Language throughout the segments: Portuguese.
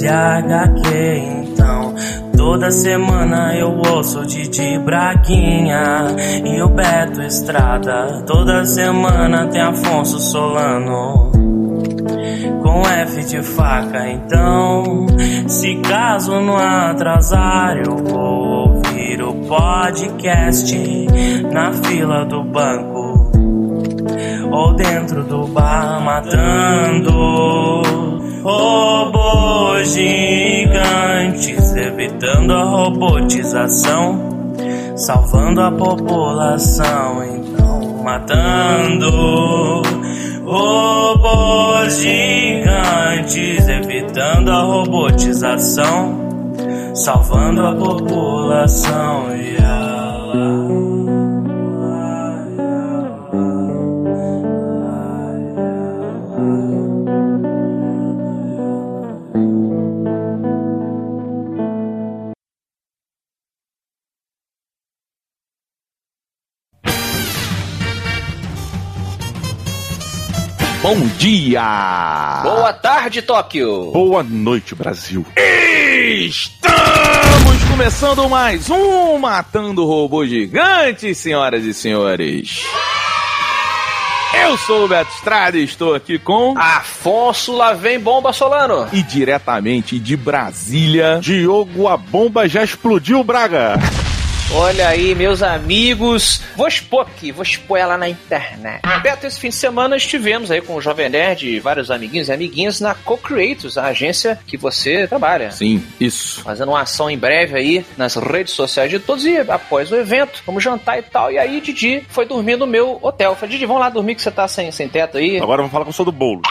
e HQ. Então, toda semana eu ouço Didi Braguinha e o Beto Estrada. Toda semana tem Afonso Solano com F de faca. Então, se caso não atrasar, eu vou ouvir o podcast na fila do banco ou dentro do bar matando robôs gigantes, evitando a robotização, salvando a população. Então, matando robôs gigantes, evitando a robotização, salvando a população. Yeah. Bom dia! Boa tarde, Tóquio! Boa noite, Brasil! Estamos começando mais um Matando Robô Gigante, senhoras e senhores! Eu sou o Beto Estrada e estou aqui com Afonso lá vem Bomba Solano. E diretamente de Brasília, Diogo a bomba já explodiu, Braga. Olha aí, meus amigos. Vou expor aqui, vou expor ela na internet. Beto, esse fim de semana estivemos aí com o Jovem Nerd e vários amiguinhos e amiguinhas na Co-Creators, a agência que você trabalha. Sim, isso. Fazendo uma ação em breve aí nas redes sociais de todos e após o evento, vamos jantar e tal. E aí, Didi foi dormir no meu hotel. falei, Didi, vamos lá dormir que você tá sem, sem teto aí. Agora vamos falar com o sou do bolo.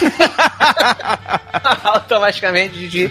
Automaticamente, Didi.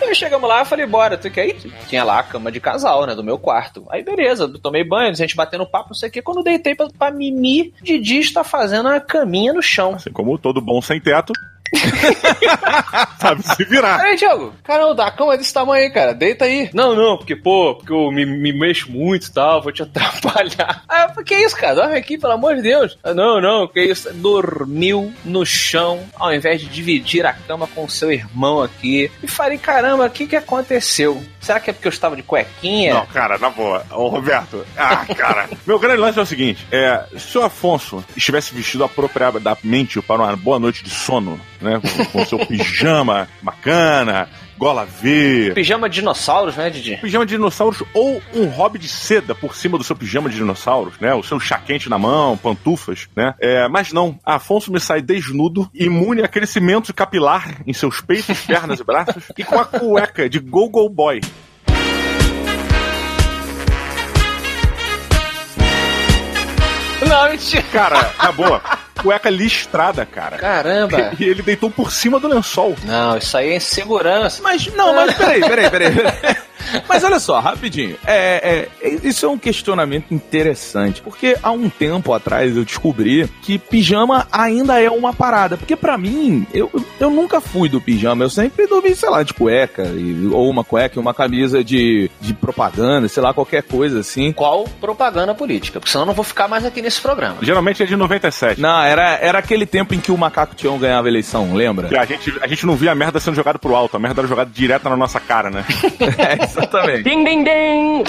E chegamos lá, eu falei, bora, tu quer ir? Tinha lá a cama de casal, né, do meu quarto quarto. Aí beleza, tomei banho, a gente batendo papo, não sei o que. Quando deitei pra, pra Mimi, Didi está fazendo uma caminha no chão. Assim como todo bom sem teto. Sabe se virar. Aí, Diogo, caramba, a cama é desse tamanho aí, cara. Deita aí. Não, não, porque, pô, porque eu me, me mexo muito e tal, vou te atrapalhar. Ah, que isso, cara? Dorme aqui, pelo amor de Deus. Ah, não, não, que isso. Dormiu no chão, ao invés de dividir a cama com o seu irmão aqui. E falei, caramba, o que que aconteceu? Será que é porque eu estava de cuequinha? Não, cara, na boa. Ô, Roberto. Ah, cara. Meu grande lance é o seguinte: é, se o Afonso estivesse vestido apropriadamente para uma boa noite de sono, né? Com, com seu pijama bacana, gola V. Pijama de dinossauros, né, Didi? Pijama de dinossauros ou um hobby de seda por cima do seu pijama de dinossauros, né? O seu chá quente na mão, pantufas, né? É, mas não, Afonso me sai desnudo, imune a crescimento capilar em seus peitos, pernas e braços e com a cueca de Go-Go Boy. Não, mentira. Cara, na boa. Cueca listrada, cara. Caramba. E ele deitou por cima do lençol. Não, isso aí é insegurança. Mas, não, mas peraí, peraí, peraí. peraí. Mas olha só, rapidinho. É, é, isso é um questionamento interessante. Porque há um tempo atrás eu descobri que pijama ainda é uma parada. Porque para mim, eu, eu nunca fui do pijama. Eu sempre dormi, sei lá, de cueca. E, ou uma cueca e uma camisa de, de propaganda, sei lá, qualquer coisa assim. Qual propaganda política? Porque senão eu não vou ficar mais aqui nesse programa. Geralmente é de 97. Não, era, era aquele tempo em que o Macaco Tião ganhava a eleição, lembra? A gente, a gente não via a merda sendo jogada pro alto. A merda era jogada direto na nossa cara, né? é, exatamente. Ding, ding, ding!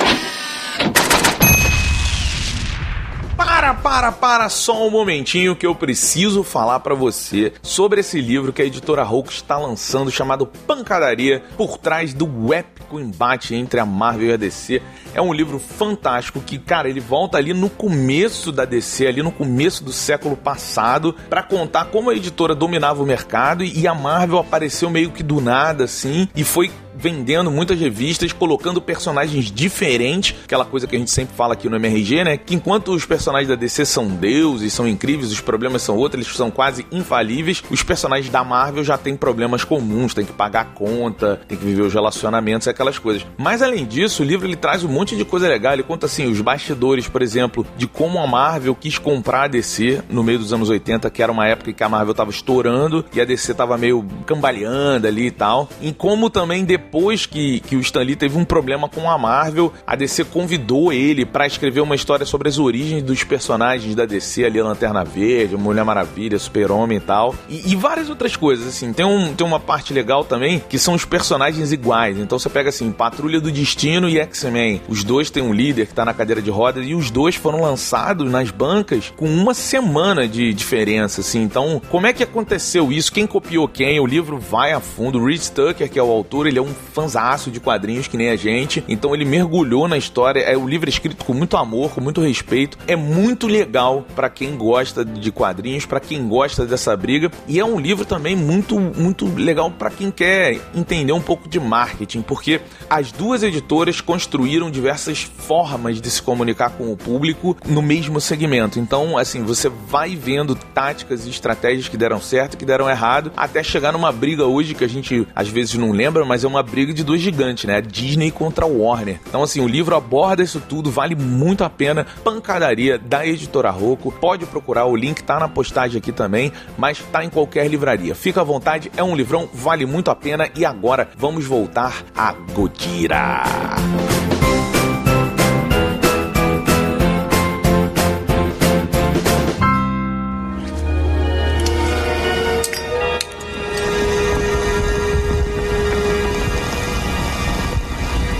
Para, para, para só um momentinho que eu preciso falar para você sobre esse livro que a editora Hulk está lançando chamado Pancadaria por trás do épico embate entre a Marvel e a DC. É um livro fantástico que, cara, ele volta ali no começo da DC, ali no começo do século passado, para contar como a editora dominava o mercado e a Marvel apareceu meio que do nada assim e foi vendendo muitas revistas, colocando personagens diferentes, aquela coisa que a gente sempre fala aqui no MRG, né? Que enquanto os personagens da DC são deuses, são incríveis, os problemas são outros, eles são quase infalíveis, os personagens da Marvel já têm problemas comuns, tem que pagar a conta, tem que viver os relacionamentos, aquelas coisas. Mas além disso, o livro ele traz um monte de coisa legal, ele conta assim, os bastidores, por exemplo, de como a Marvel quis comprar a DC no meio dos anos 80, que era uma época em que a Marvel tava estourando e a DC tava meio cambaleando ali e tal, em como também depois depois que, que o Stan Lee teve um problema com a Marvel, a DC convidou ele para escrever uma história sobre as origens dos personagens da DC ali, a Lanterna Verde, Mulher Maravilha, Super-Homem e tal. E, e, várias outras coisas, assim. Tem, um, tem uma parte legal também que são os personagens iguais. Então você pega assim, Patrulha do Destino e X-Men. Os dois têm um líder que tá na cadeira de rodas e os dois foram lançados nas bancas com uma semana de diferença, assim. Então, como é que aconteceu isso? Quem copiou quem? O livro vai a fundo. O Reed Tucker, que é o autor, ele é um fanzaço de quadrinhos que nem a gente. Então ele mergulhou na história. É o livro é escrito com muito amor, com muito respeito. É muito legal para quem gosta de quadrinhos, para quem gosta dessa briga. E é um livro também muito, muito legal para quem quer entender um pouco de marketing, porque as duas editoras construíram diversas formas de se comunicar com o público no mesmo segmento. Então, assim, você vai vendo táticas e estratégias que deram certo que deram errado, até chegar numa briga hoje que a gente às vezes não lembra, mas é uma briga de dois gigantes, né? Disney contra Warner. Então, assim, o livro aborda isso tudo, vale muito a pena. Pancadaria da editora Rocco. Pode procurar, o link tá na postagem aqui também, mas tá em qualquer livraria. Fica à vontade, é um livrão, vale muito a pena. E agora vamos voltar a Godira.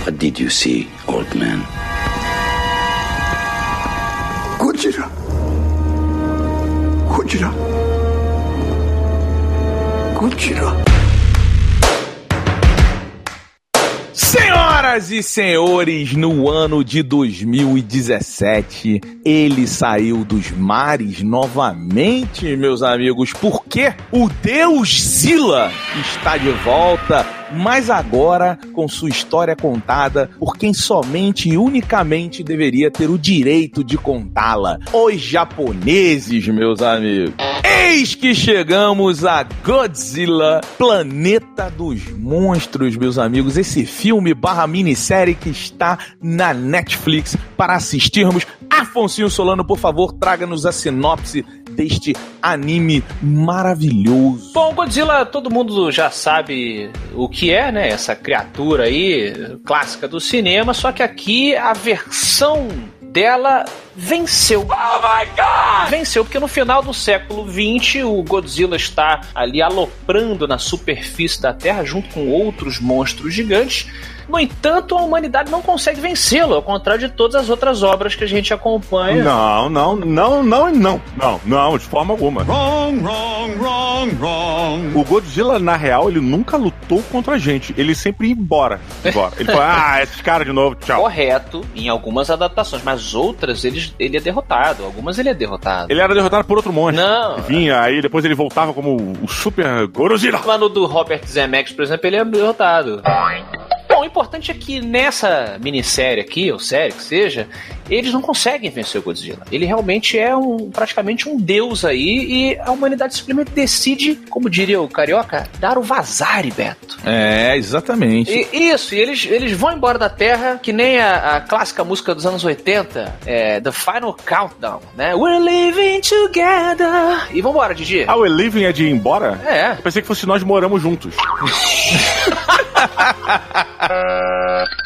What did you see, old man? Gojira. Gojira. Gojira. Senhoras e senhores, no ano de 2017, ele saiu dos mares novamente, meus amigos, porque o Deus Zila está de volta mas agora com sua história contada por quem somente e unicamente deveria ter o direito de contá-la: os japoneses, meus amigos. Eis que chegamos a Godzilla, Planeta dos Monstros, meus amigos. Esse filme barra minissérie que está na Netflix para assistirmos. Afonso Solano, por favor, traga-nos a sinopse deste anime maravilhoso. Bom, Godzilla, todo mundo já sabe o que é, né? Essa criatura aí, clássica do cinema, só que aqui a versão dela venceu. Oh my God! Venceu porque no final do século XX o Godzilla está ali aloprando na superfície da Terra junto com outros monstros gigantes. No entanto, a humanidade não consegue vencê-lo, ao contrário de todas as outras obras que a gente acompanha. Não, não, não, não, não, não, não, de forma alguma. Wrong, wrong, wrong, wrong. O Godzilla, na real, ele nunca lutou contra a gente. Ele sempre ia embora. embora. Ele falou, ah, esses caras de novo, tchau. Correto em algumas adaptações, mas outras ele, ele é derrotado. Algumas ele é derrotado. Ele era derrotado por outro monstro. Não. Vinha, aí depois ele voltava como o super Godzilla. Lá no do Robert Zemeckis, por exemplo, ele é derrotado. Importante é que nessa minissérie aqui, ou série que seja, eles não conseguem vencer o Godzilla. Ele realmente é um praticamente um deus aí e a humanidade simplesmente decide, como diria o carioca, dar o vazare, Beto. É, exatamente. E, isso, e eles, eles vão embora da Terra, que nem a, a clássica música dos anos 80, é, The Final Countdown, né? We're living together. E vambora, Didi. Ah, o Living é de ir embora? É. Eu pensei que fosse nós moramos juntos. Uh...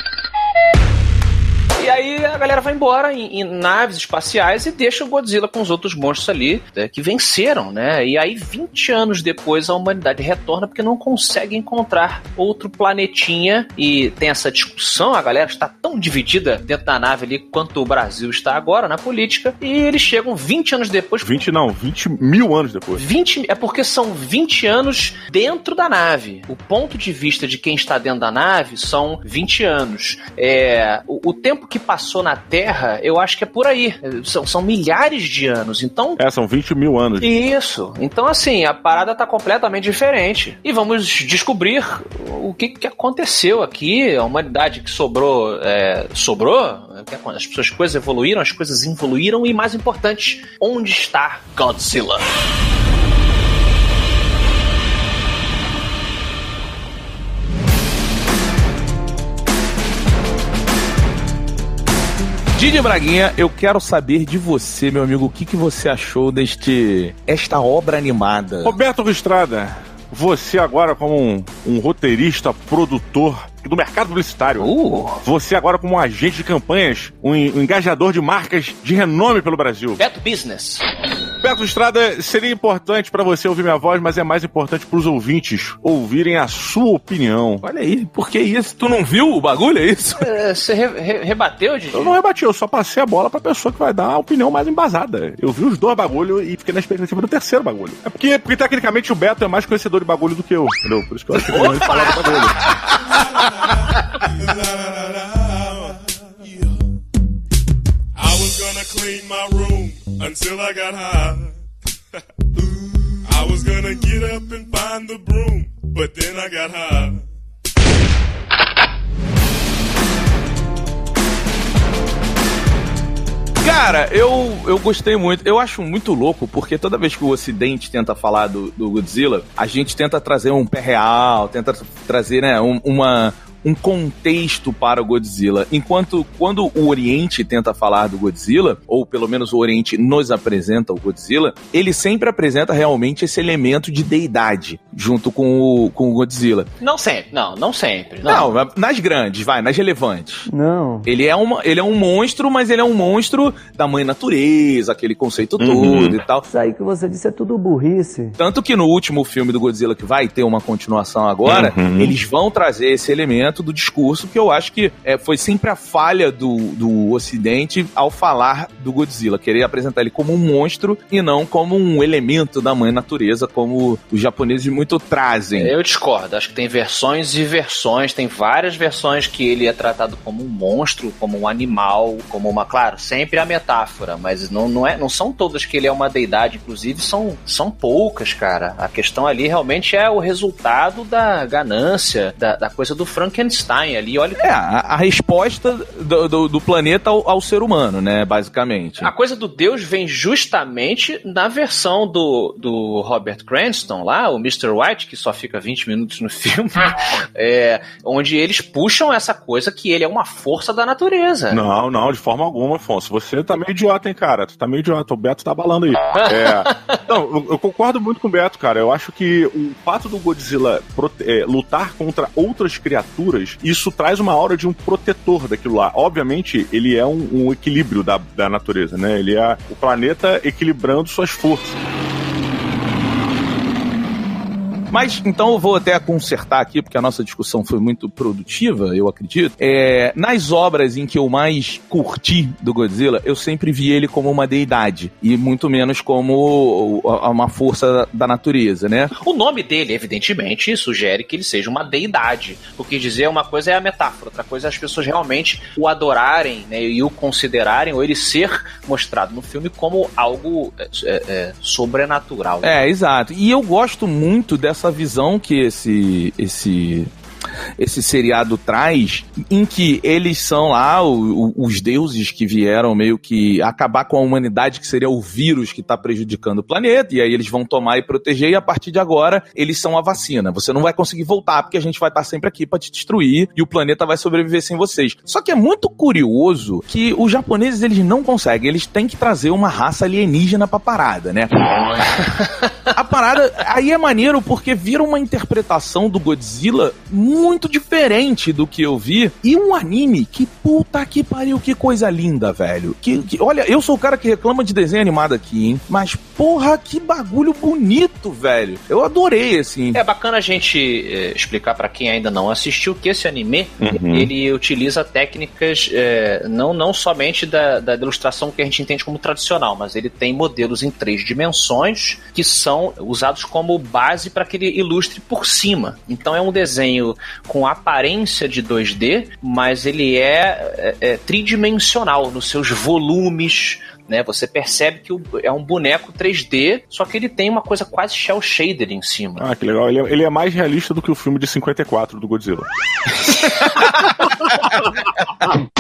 E aí a galera vai embora em, em naves espaciais e deixa o Godzilla com os outros monstros ali né, que venceram, né? E aí 20 anos depois a humanidade retorna porque não consegue encontrar outro planetinha e tem essa discussão, a galera está tão dividida dentro da nave ali quanto o Brasil está agora na política e eles chegam 20 anos depois 20 não, 20 mil anos depois. 20 é porque são 20 anos dentro da nave. O ponto de vista de quem está dentro da nave são 20 anos. É, o, o tempo que passou na Terra, eu acho que é por aí. São, são milhares de anos. Então. É, são 20 mil anos. Isso. Então, assim, a parada tá completamente diferente. E vamos descobrir o que, que aconteceu aqui. A humanidade que sobrou, é, sobrou. As pessoas, as coisas evoluíram, as coisas evoluíram. E mais importante, onde está Godzilla? Didi Braguinha, eu quero saber de você, meu amigo, o que, que você achou deste esta obra animada? Roberto Estrada, você agora como um, um roteirista, produtor do mercado publicitário. Uh, Você agora como um agente de campanhas, um, um engajador de marcas de renome pelo Brasil. Beto Business. Beto Estrada, seria importante pra você ouvir minha voz, mas é mais importante pros ouvintes ouvirem a sua opinião. Olha aí, por que isso? Tu não viu o bagulho, é isso? É, Você re- re- rebateu, Didi? Eu não rebati, eu só passei a bola pra pessoa que vai dar a opinião mais embasada. Eu vi os dois bagulho e fiquei na expectativa do terceiro bagulho. É porque, porque tecnicamente o Beto é mais conhecedor de bagulho do que eu, entendeu? Por isso que eu acho que ele vai falar do bagulho. I was gonna clean my room until I got high. I was gonna get up and find the broom, but then I got high. Cara, eu, eu gostei muito. Eu acho muito louco, porque toda vez que o Ocidente tenta falar do, do Godzilla, a gente tenta trazer um pé real, tenta trazer, né, um, uma, um contexto para o Godzilla. Enquanto quando o Oriente tenta falar do Godzilla, ou pelo menos o Oriente nos apresenta o Godzilla, ele sempre apresenta realmente esse elemento de deidade junto com o, com o Godzilla. Não sempre, não, não sempre. Não. Não, nas grandes, vai, nas relevantes. Não. Ele é, uma, ele é um monstro, mas ele é um monstro da mãe natureza, aquele conceito todo e tal. Isso aí que você disse é tudo burrice. Tanto que no último filme do Godzilla, que vai ter uma continuação agora, Uhum. eles vão trazer esse elemento do discurso, que eu acho que é, foi sempre a falha do, do Ocidente ao falar do Godzilla. Querer apresentar ele como um monstro e não como um elemento da mãe natureza, como os japoneses muito trazem. Eu discordo. Acho que tem versões e versões. Tem várias versões que ele é tratado como um monstro, como um animal, como uma. Claro, sempre a metáfora, mas não, não, é, não são todas que ele é uma deidade. Inclusive, são, são poucas, cara. A questão ali realmente é o resultado da ganância, da, da coisa do Frankenstein ali. Olha É, a, a resposta do, do- do planeta ao, ao ser humano, né, basicamente. A coisa do Deus vem justamente na versão do, do Robert Cranston lá, o Mr. White, que só fica 20 minutos no filme, é, onde eles puxam essa coisa que ele é uma força da natureza. Não, não, de forma alguma, Afonso. Você tá meio idiota, hein, cara? Tu tá meio idiota. O Beto tá balando aí. É. Não, eu, eu concordo muito com o Beto, cara. Eu acho que o fato do Godzilla prote- é, lutar contra outras criaturas, isso traz uma aura de um protetor daquilo lá. Obviamente, ele é um, um equilíbrio da, da natureza, né? Ele é o planeta equilibrando suas forças. Mas então eu vou até consertar aqui, porque a nossa discussão foi muito produtiva, eu acredito. É, nas obras em que eu mais curti do Godzilla, eu sempre vi ele como uma deidade, e muito menos como uma força da natureza, né? O nome dele, evidentemente, sugere que ele seja uma deidade. O que dizer uma coisa é a metáfora, outra coisa é as pessoas realmente o adorarem né, e o considerarem, ou ele ser mostrado no filme como algo é, é, sobrenatural. É, exato. E eu gosto muito dessa visão que esse esse esse seriado traz, em que eles são lá o- o- os deuses que vieram meio que acabar com a humanidade, que seria o vírus que está prejudicando o planeta, e aí eles vão tomar e proteger, e a partir de agora eles são a vacina. Você não vai conseguir voltar, porque a gente vai estar sempre aqui para te destruir, e o planeta vai sobreviver sem vocês. Só que é muito curioso que os japoneses eles não conseguem, eles têm que trazer uma raça alienígena pra parada, né? a parada aí é maneiro porque vira uma interpretação do Godzilla muito diferente do que eu vi e um anime que puta que pariu, que coisa linda, velho. Que, que- olha, eu sou o cara que reclama de desenho animado aqui, hein? Mas porra, que bagulho bonito, velho. Eu adorei assim. É bacana a gente eh, explicar pra quem ainda não assistiu que esse anime Uhum. ele utiliza técnicas eh, não, não somente da, da ilustração que a gente entende como tradicional, mas ele tem modelos em três dimensões que são usados como base para que ele ilustre por cima. Então é um desenho com aparência de 2D, mas ele é, é- é tridimensional nos seus volumes. Né, você percebe que é um boneco 3D, só que ele tem uma coisa quase shell shader em cima. Ah, que legal. Ele é, ele é mais realista do que o filme de 54 do Godzilla.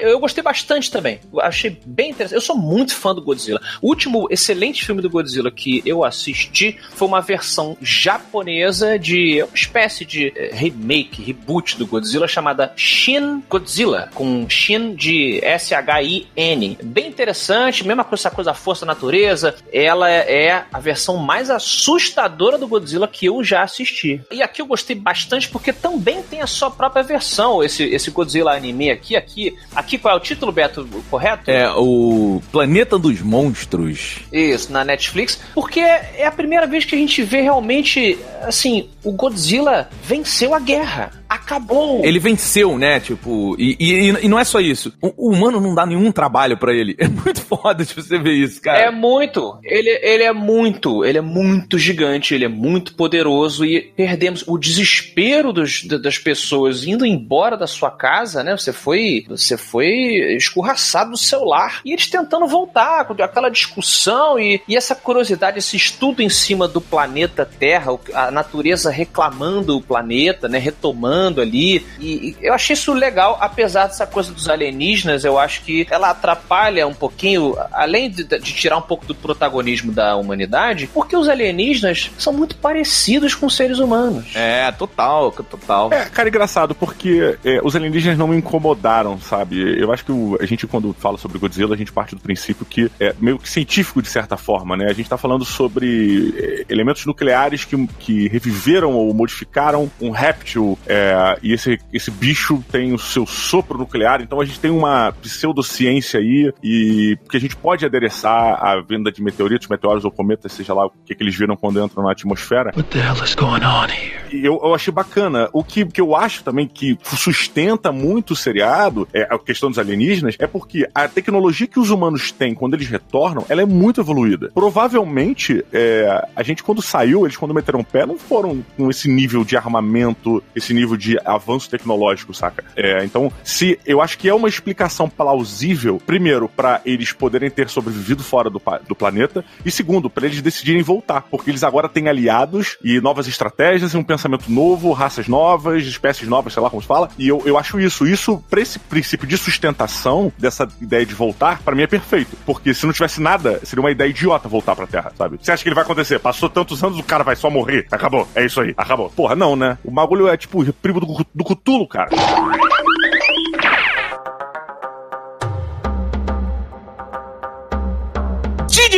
eu gostei bastante também. Achei bem interessante. Eu sou muito fã do Godzilla. O último excelente filme do Godzilla que eu assisti foi uma versão japonesa de uma espécie de eh, remake, reboot do Godzilla chamada Shin Godzilla, com Shin de S-H-I-N. Bem interessante, mesma coisa, essa coisa da força da natureza. Ela é a versão mais assustadora do Godzilla que eu já assisti. E aqui eu gostei bastante porque também tem a sua própria versão, esse, esse Godzilla anime aqui. Aqui, aqui qual é o título, Beto? Correto? É o Planeta dos Monstros. Isso, na Netflix. Porque é a primeira vez que a gente vê realmente, assim, o Godzilla venceu a guerra. Acabou. Ele venceu, né? Tipo, e, e, e não é só isso. O, o humano não dá nenhum trabalho para ele. É muito foda de você ver isso, cara. É muito. Ele, ele é muito. Ele é muito gigante. Ele é muito poderoso. E perdemos o desespero dos, das pessoas indo embora da sua casa, né? Você foi. Você foi escorraçado do seu lar. E eles tentando voltar, com aquela discussão e, e essa curiosidade, esse estudo em cima do planeta Terra, a natureza reclamando o planeta, né? Retomando ali. E, e eu achei isso legal, apesar dessa coisa dos alienígenas, eu acho que ela atrapalha um pouquinho, além de, de tirar um pouco do protagonismo da humanidade, porque os alienígenas são muito parecidos com seres humanos. É, total, total. É, cara, engraçado, porque é, os alienígenas não me incomodaram, sabe? Eu acho que o, a gente, quando fala sobre Godzilla, a gente parte do princípio que é meio que científico, de certa forma, né? A gente tá falando sobre é, elementos nucleares que, que reviveram ou modificaram um réptil, é, e esse, esse bicho tem o seu sopro nuclear, então a gente tem uma pseudociência aí, e que a gente pode adereçar a venda de meteoritos, meteoros ou cometas, seja lá o que, que eles viram quando entram na atmosfera. What the hell is going on here? E eu, eu achei bacana. O que, que eu acho também que sustenta muito o seriado, é a questão dos alienígenas, é porque a tecnologia que os humanos têm quando eles retornam, ela é muito evoluída. Provavelmente, é, a gente quando saiu, eles quando meteram o pé, não foram com esse nível de armamento, esse nível de avanço tecnológico, saca? É, então, se eu acho que é uma explicação plausível, primeiro, para eles poderem ter sobrevivido fora do, do planeta, e segundo, para eles decidirem voltar, porque eles agora têm aliados e novas estratégias e um pensamento novo, raças novas, espécies novas, sei lá como se fala, e eu, eu acho isso. Isso, pra esse princípio de sustentação dessa ideia de voltar, pra mim é perfeito, porque se não tivesse nada, seria uma ideia idiota voltar pra Terra, sabe? Você acha que ele vai acontecer? Passou tantos anos, o cara vai só morrer. Acabou. É isso aí. Acabou. Porra, não, né? O bagulho é tipo primo do, do Cutulo, cara.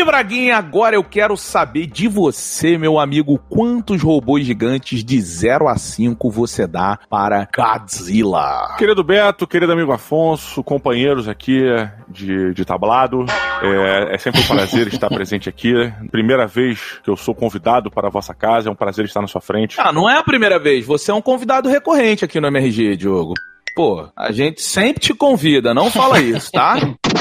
Didi Braguinha, agora eu quero saber de você, meu amigo, quantos robôs gigantes de 0 a 5 você dá para Godzilla? Querido Beto, querido amigo Afonso, companheiros aqui de, de tablado, é, é sempre um prazer estar presente aqui. Primeira vez que eu sou convidado para a vossa casa, é um prazer estar na sua frente. Ah, não é a primeira vez, você é um convidado recorrente aqui no MRG, Diogo. Pô, a gente sempre te convida, não fala isso, tá?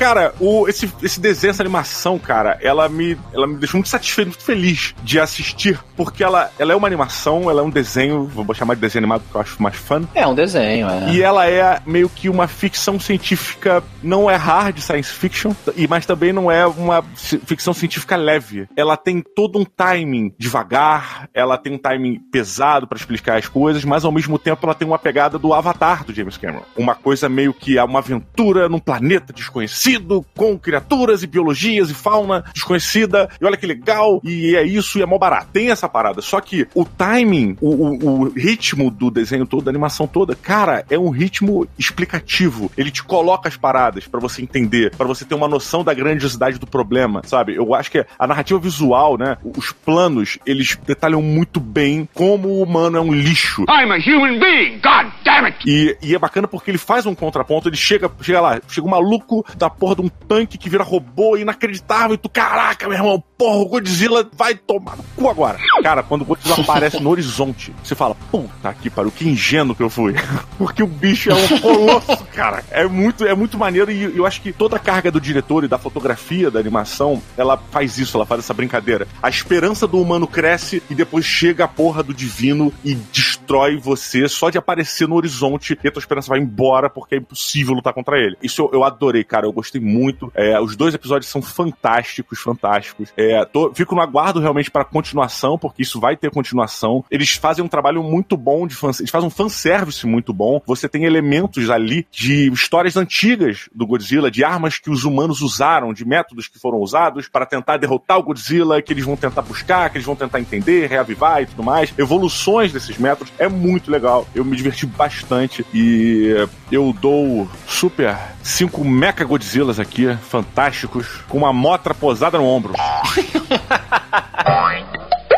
Cara, o, esse, esse desenho, essa animação, cara, ela me, ela me deixou muito satisfeito, muito feliz de assistir, porque ela, ela é uma animação, ela é um desenho, vou chamar de desenho animado porque eu acho mais fã, É um desenho, é. E ela é meio que uma ficção científica, não é hard science fiction, e mas também não é uma ficção científica leve. Ela tem todo um timing devagar, ela tem um timing pesado pra explicar as coisas, mas ao mesmo tempo ela tem uma pegada do Avatar do James Cameron. Uma coisa meio que é uma aventura num planeta desconhecido, com criaturas e biologias e fauna desconhecida. E olha que legal, e é isso, e é mó barato. Tem essa parada. Só que o timing, o, o- o ritmo do desenho todo, da animação toda, cara, é um ritmo explicativo. Ele te coloca as paradas pra você entender, pra você ter uma noção da grandiosidade do problema, sabe? Eu acho que a narrativa visual, né, os planos, eles detalham muito bem como o humano é um lixo. I'm a human being, god damn it! E, e é bacana porque ele faz um contraponto, ele chega, chega lá, chega um maluco da porra de um tanque que vira robô inacreditável, e tu, caraca, meu irmão, porra, o Godzilla vai tomar no cu agora. Cara, quando o Godzilla aparece no horizonte, você fala, puta que pariu, que ingênuo que eu fui. porque o bicho é um colosso, cara. É muito, é muito maneiro e eu acho que toda a carga do diretor e da fotografia da animação, ela faz isso, ela faz essa brincadeira. A esperança do humano cresce e depois chega a porra do divino e destrói você só de aparecer no horizonte e a tua esperança vai embora porque é impossível lutar contra ele. Isso eu, eu adorei, cara. Eu gostei muito. É, os dois episódios são fantásticos, fantásticos. É, É, tô, fico no aguardo realmente pra continuação, porque isso vai ter continuação. Eles fazem um trabalho muito bom de fan, eles fazem um fanservice muito bom. Você tem elementos ali de histórias antigas do Godzilla, de armas que os humanos usaram, de métodos que foram usados para tentar derrotar o Godzilla, que eles vão tentar buscar, que eles vão tentar entender, reavivar e tudo mais. Evoluções desses métodos é muito legal. Eu me diverti bastante e eu dou super cinco Mecha Godzillas aqui, fantásticos, com uma motra posada no ombro.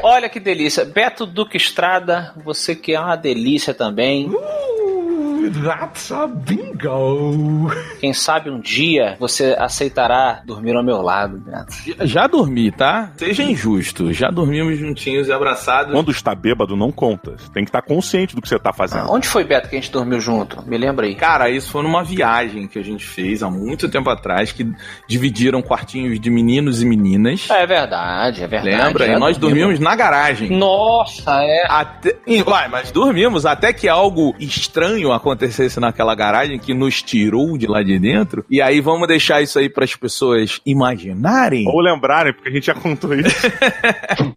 Olha que delícia. Beto Duque Estrada, você que é uma delícia também. That's a bingo. Quem sabe um dia você aceitará dormir ao meu lado, Beto. Já dormi, tá? Seja injusto. Já dormimos juntinhos e abraçados. Quando está bêbado, não conta. Você tem que estar consciente do que você está fazendo. Onde foi, Beto, que a gente dormiu junto? Me lembra aí. Cara, isso foi numa viagem que a gente fez há muito tempo atrás, que dividiram quartinhos de meninos e meninas. É verdade, é verdade. Lembra? E nós dormimos na garagem. Nossa, é. Até... Mas dormimos até que algo estranho acontecesse naquela garagem que nos tirou de lá de dentro. E aí vamos deixar isso aí para as pessoas imaginarem. Ou lembrarem, porque a gente já contou isso.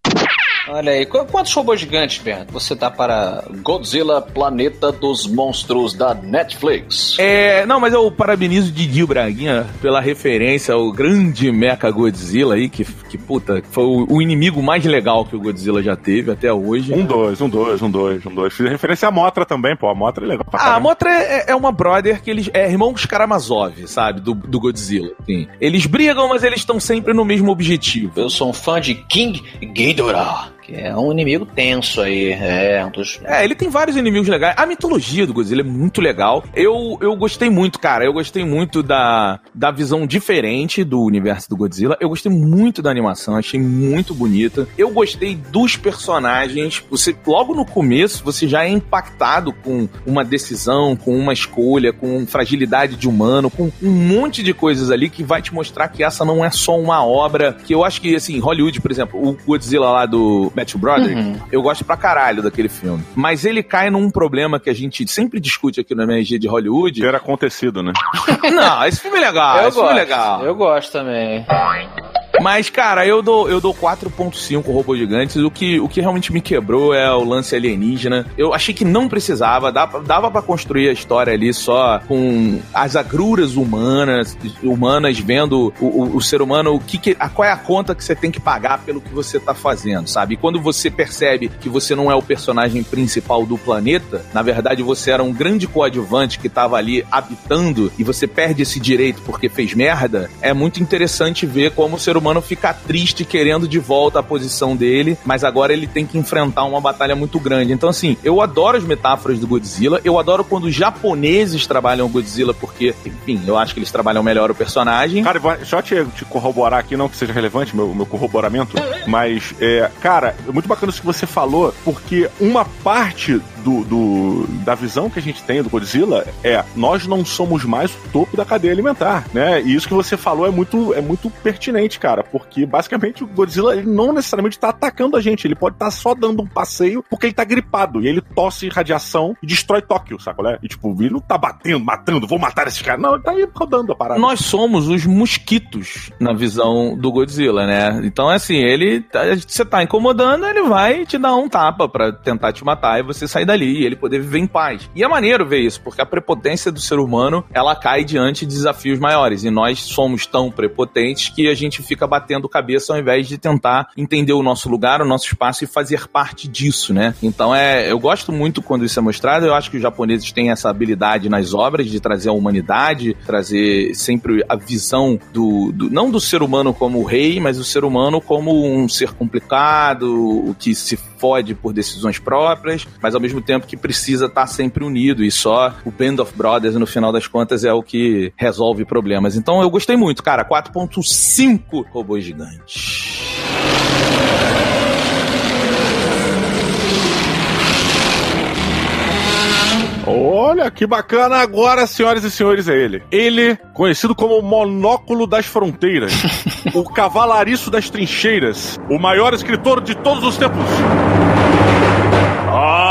Olha aí, qu- quantos robôs gigantes, Beto, você dá para Godzilla Planeta dos Monstros da Netflix? É, não, mas eu parabenizo o Didi Braguinha pela referência ao grande Mecha Godzilla aí, que, que puta, foi o, o inimigo mais legal que o Godzilla já teve até hoje. Um, dois, um, dois, um, dois, um, dois. Fiz referência à Motra também, pô. A Motra é legal pra Ah, a caramba. Motra é, é uma brother que eles. É irmãos Karamazov, sabe? Do, do Godzilla. Sim. Eles brigam, mas eles estão sempre no mesmo objetivo. Eu sou um fã de King Ghidorah, que é um inimigo tenso aí, é um dos... É, ele tem vários inimigos legais. A mitologia do Godzilla é muito legal. Eu, eu gostei muito, cara. Eu gostei muito da, da visão diferente do universo do Godzilla. Eu gostei muito da animação, achei muito bonita. Eu gostei dos personagens. Você, logo no começo, você já é impactado com uma decisão, com uma escolha, com fragilidade de humano, com um monte de coisas ali que vai te mostrar que essa não é só uma obra. Que eu acho que, assim, Hollywood, por exemplo, o Godzilla lá do Matthew Broderick, Uhum. eu gosto pra caralho daquele filme. Mas ele cai num problema que a gente sempre discute aqui no MRG de Hollywood. Ter acontecido, né? Não, esse filme é legal, eu esse filme é gosto, legal. eu gosto também. Mas, cara, eu dou, eu dou 4.5 robôs gigantes. O que, o que realmente me quebrou é o lance alienígena. Eu achei que não precisava, dava, dava para construir a história ali só com as agruras humanas, humanas vendo o, o, o ser humano, o que, que a, qual é a conta que você tem que pagar pelo que você tá fazendo, sabe? E quando você percebe que você não é o personagem principal do planeta, na verdade você era um grande coadjuvante que tava ali habitando e você perde esse direito porque fez merda, é muito interessante ver como o ser humano fica triste querendo de volta a posição dele, mas agora ele tem que enfrentar uma batalha muito grande. Então, assim, eu adoro as metáforas do Godzilla, eu adoro quando os japoneses trabalham o Godzilla, porque, enfim, eu acho que eles trabalham melhor o personagem. Cara, só te, te corroborar aqui, não que seja relevante meu, meu corroboramento, mas, é, cara, é muito bacana isso que você falou, porque uma parte do, do- da visão que a gente tem do Godzilla é nós não somos mais o topo da cadeia alimentar, né? E isso que você falou é muito, é muito pertinente, cara, porque basicamente o Godzilla ele não necessariamente tá atacando a gente, ele pode estar só dando um passeio porque ele tá gripado e ele tosse radiação e destrói Tóquio, saca, né? E tipo, ele não tá batendo, matando, vou matar esse cara, não, ele tá aí rodando a parada. Nós somos os mosquitos na visão do Godzilla, né? Então, assim, ele. Você tá incomodando, ele vai te dar um tapa pra tentar te matar e você sair dali e ele poder viver em paz. E é maneiro ver isso, porque a prepotência do ser humano ela cai diante de desafios maiores. E nós somos tão prepotentes que a gente fica batendo cabeça ao invés de tentar entender o nosso lugar, o nosso espaço e fazer parte disso, né? Então é. Eu gosto muito quando isso é mostrado. Eu acho que os japoneses têm essa habilidade nas obras de trazer a humanidade, trazer sempre a visão do, do- não do ser humano como rei, mas o ser humano como um ser complicado, o que se fode por decisões próprias, mas ao mesmo tempo que precisa estar sempre unido e só o Band of Brothers no final das contas é o que resolve problemas. Então eu gostei muito, cara. 4.5 robôs gigantes. Olha que bacana agora, senhoras e senhores, é ele. Ele, conhecido como o monóculo das fronteiras, o cavalariço das trincheiras, o maior escritor de todos os tempos.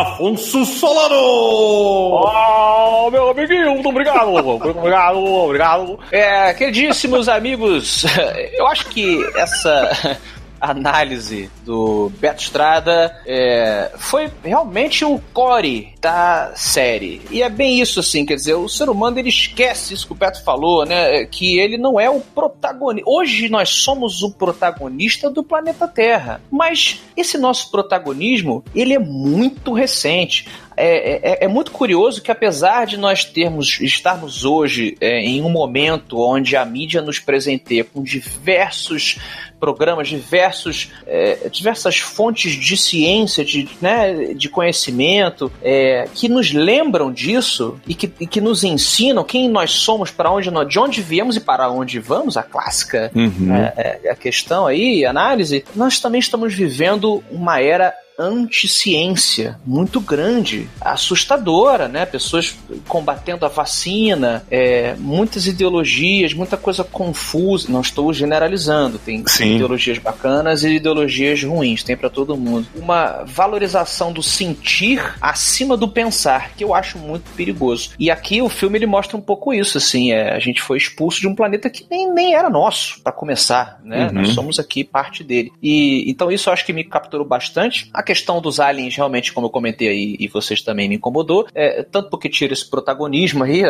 Afonso Solano! Oh, meu amiguinho, muito obrigado, obrigado, obrigado. É, queridíssimos amigos, eu acho que essa análise do Beto Estrada é, foi realmente o core da série. E é bem isso, assim, quer dizer, o ser humano ele esquece isso que o Beto falou, né? Que ele não é o protagonista. Hoje nós somos o protagonista do planeta Terra. Mas esse nosso protagonismo, ele é muito recente. É, é, é, muito curioso que apesar de nós termos estarmos hoje é, em um momento onde a mídia nos presenteia com diversos programas, diversos, é, diversas fontes de ciência, de, né, de conhecimento, é, que nos lembram disso e que, e que nos ensinam quem nós somos, para onde nós, de onde viemos e para onde vamos, a clássica Uhum. é, é, a questão aí, análise, nós também estamos vivendo uma era anticiência muito grande, assustadora, né? Pessoas combatendo a vacina, é, muitas ideologias, muita coisa confusa. Não estou generalizando, tem Sim. ideologias bacanas e ideologias ruins, tem para todo mundo. Uma valorização do sentir acima do pensar, que eu acho muito perigoso. E aqui o filme ele mostra um pouco isso, assim, é, a gente foi expulso de um planeta que nem, nem era nosso, para começar, né? Uhum. Nós somos aqui parte dele. E então isso eu acho que me capturou bastante. A questão dos aliens, realmente, como eu comentei aí, e vocês também me incomodou, é, tanto porque tira esse protagonismo aí,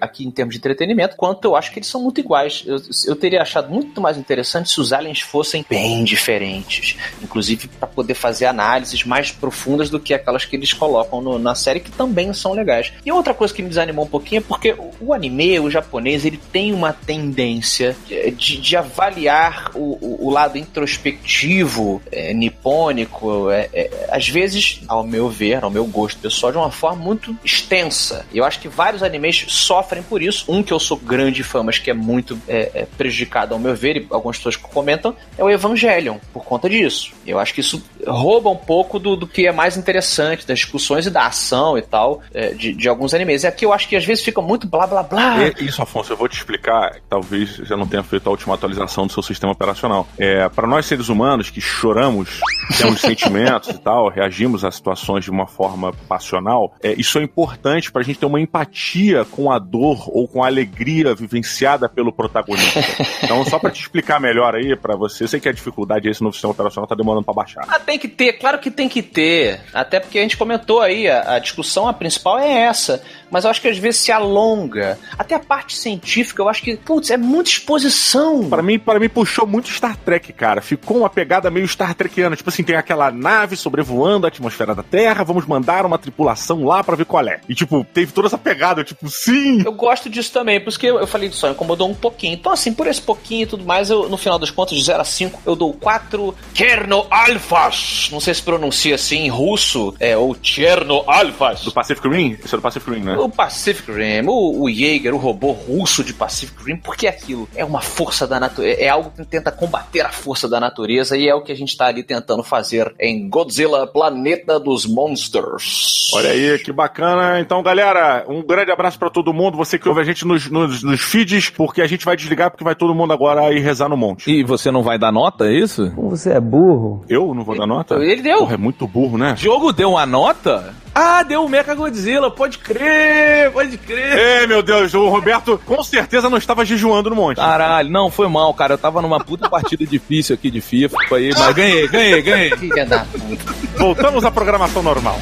aqui em termos de entretenimento, quanto eu acho que eles são muito iguais. Eu, eu teria achado muito mais interessante se os aliens fossem bem diferentes, inclusive para poder fazer análises mais profundas do que aquelas que eles colocam no- na série, que também são legais. E outra coisa que me desanimou um pouquinho é porque o, anime, o japonês, ele tem uma tendência de, de- de avaliar o, o- o lado introspectivo, é, nipônico, é, é, às vezes, ao meu ver, ao meu gosto pessoal, de uma forma muito extensa. E eu acho que vários animes sofrem por isso. Um que eu sou grande fã, mas que é muito é, é, prejudicado, ao meu ver, e algumas pessoas comentam, é o Evangelion, por conta disso. Eu acho que isso rouba um pouco do, do que é mais interessante, das discussões e da ação e tal, é, de, de alguns animes. É aqui eu acho que às vezes fica muito blá blá blá. E- Isso, Afonso, eu vou te explicar. Talvez já não tenha feito a última atualização do seu sistema operacional. É, para nós seres humanos que choramos, temos sentimentos e tal, reagimos a situações de uma forma passional, é, isso é importante para a gente ter uma empatia com a dor ou com a alegria vivenciada pelo protagonista. Então, só para te explicar melhor aí para você, eu sei que a dificuldade esse novo sistema operacional tá demorando para baixar. Ah, tem que ter, claro que tem que ter. Até porque a gente comentou aí, a, a discussão a principal é essa. Mas eu acho que às vezes se alonga. Até a parte científica, eu acho que, putz, é muita exposição. Pra mim, para mim puxou muito Star Trek, cara. Ficou uma pegada meio Star Trekiana. Tipo assim, tem aquela nave sobrevoando a atmosfera da Terra, vamos mandar uma tripulação lá pra ver qual é. E tipo, teve toda essa pegada, tipo, sim. Eu gosto disso também, por isso que eu, eu falei disso, ó, incomodou um pouquinho. Então, assim, por esse pouquinho e tudo mais, eu, no final das contas, de 0 a 5, eu dou 4 Cherno Alphas. Não sei se pronuncia assim em russo, é, ou Cherno Alphas. Do Pacific Rim? Esse é do Pacific Rim, né? O Pacific Rim, o, o Jaeger, o robô russo de Pacific Rim, porque aquilo é uma força da natureza, é algo que tenta combater a força da natureza e é o que a gente tá ali tentando fazer em Godzilla, Planeta dos Monsters. Olha aí, que bacana. Então, galera, um grande abraço pra todo mundo. Você que ouve a gente nos, nos, nos feeds, porque a gente vai desligar, porque vai todo mundo agora ir rezar no monte. E você não vai dar nota, é isso? Você é burro. Eu não vou dar nota? Ele deu. Porra, é muito burro, né? Diogo deu uma nota? Ah, deu o Mecha Godzilla, pode crer, pode crer. Ei, meu Deus, o Roberto com certeza não estava jejuando no monte. Caralho, não, foi mal, cara. Eu tava numa puta partida difícil aqui de FIFA, aí, mas ganhei, ganhei, ganhei. Filha da puta. Voltamos à programação normal.